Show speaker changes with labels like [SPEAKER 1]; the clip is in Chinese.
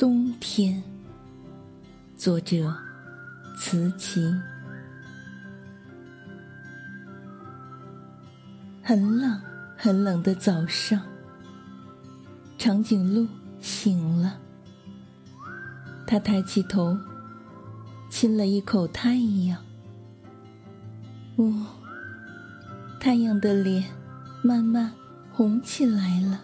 [SPEAKER 1] 冬天，作者慈琪。很冷很冷的早上，长颈鹿醒了。他抬起头，亲了一口太阳。哦，太阳的脸慢慢红起来了。